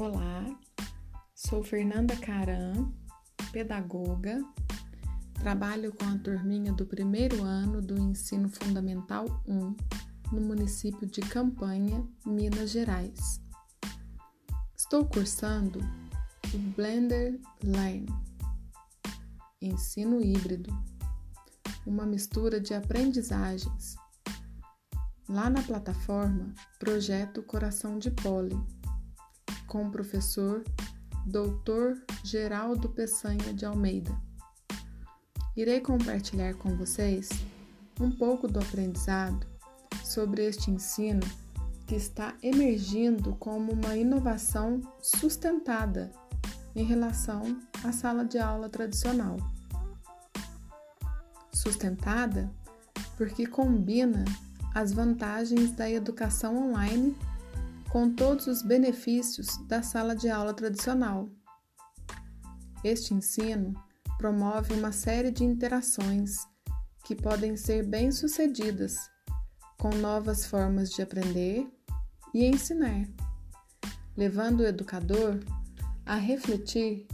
Olá, sou Fernanda Caram, pedagoga, trabalho com a turminha do primeiro ano do Ensino Fundamental 1 no município de Campanha, Minas Gerais. Estou cursando o Blender Learn, ensino híbrido, uma mistura de aprendizagens. Lá na plataforma Projeto Coração de Pólen com o professor Dr. Geraldo Peçanha de Almeida. Irei compartilhar com vocês um pouco do aprendizado sobre este ensino que está emergindo como uma inovação sustentada em relação à sala de aula tradicional. Sustentada porque combina as vantagens da educação online com todos os benefícios da sala de aula tradicional. Este ensino promove uma série de interações que podem ser bem-sucedidas com novas formas de aprender e ensinar, levando o educador a refletir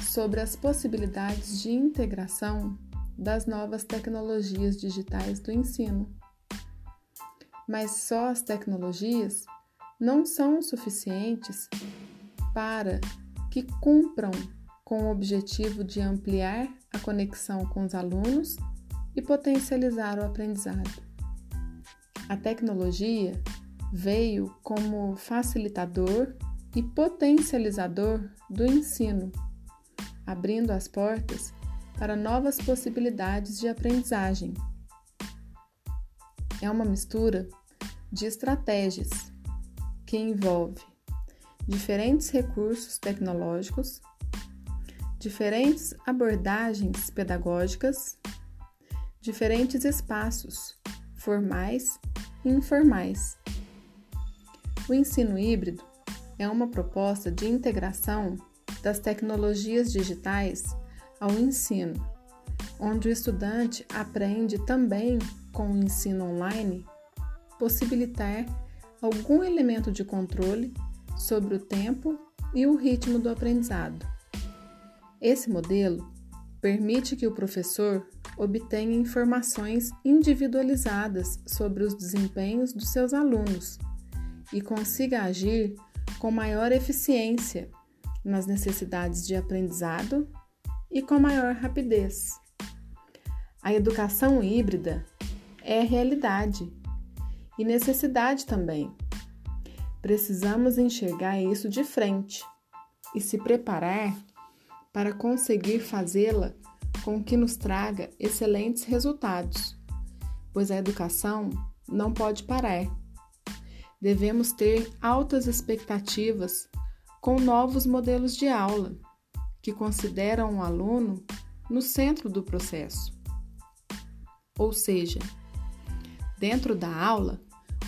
sobre as possibilidades de integração das novas tecnologias digitais do ensino. Mas só as tecnologias não são suficientes para que cumpram com o objetivo de ampliar a conexão com os alunos e potencializar o aprendizado. A tecnologia veio como facilitador e potencializador do ensino, abrindo as portas para novas possibilidades de aprendizagem. É uma mistura de estratégias que envolve diferentes recursos tecnológicos, diferentes abordagens pedagógicas, diferentes espaços formais e informais. O ensino híbrido é uma proposta de integração das tecnologias digitais ao ensino, onde o estudante aprende também com o ensino online possibilitar algum elemento de controle sobre o tempo e o ritmo do aprendizado. Esse modelo permite que o professor obtenha informações individualizadas sobre os desempenhos dos seus alunos e consiga agir com maior eficiência nas necessidades de aprendizado e com maior rapidez. A educação híbrida é realidade e necessidade também. Precisamos enxergar isso de frente e se preparar para conseguir fazê-la com que nos traga excelentes resultados, pois a educação não pode parar. Devemos ter altas expectativas com novos modelos de aula que consideram o aluno no centro do processo. Ou seja, Dentro da aula,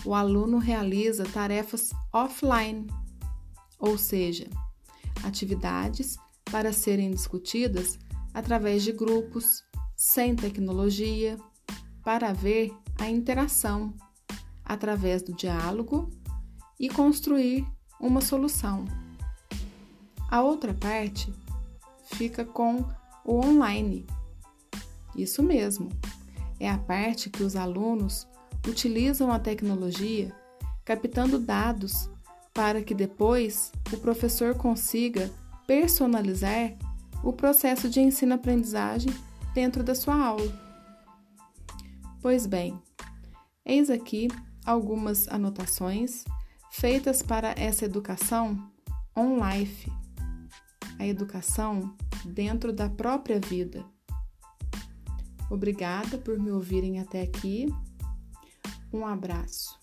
o aluno realiza tarefas offline, ou seja, atividades para serem discutidas através de grupos, sem tecnologia, para ver a interação através do diálogo e construir uma solução. A outra parte fica com o online. Isso mesmo, é a parte que os alunos utilizam a tecnologia captando dados para que depois o professor consiga personalizar o processo de ensino-aprendizagem dentro da sua aula. Pois bem, eis aqui algumas anotações feitas para essa educação on-life, a educação dentro da própria vida. Obrigada por me ouvirem até aqui um abraço.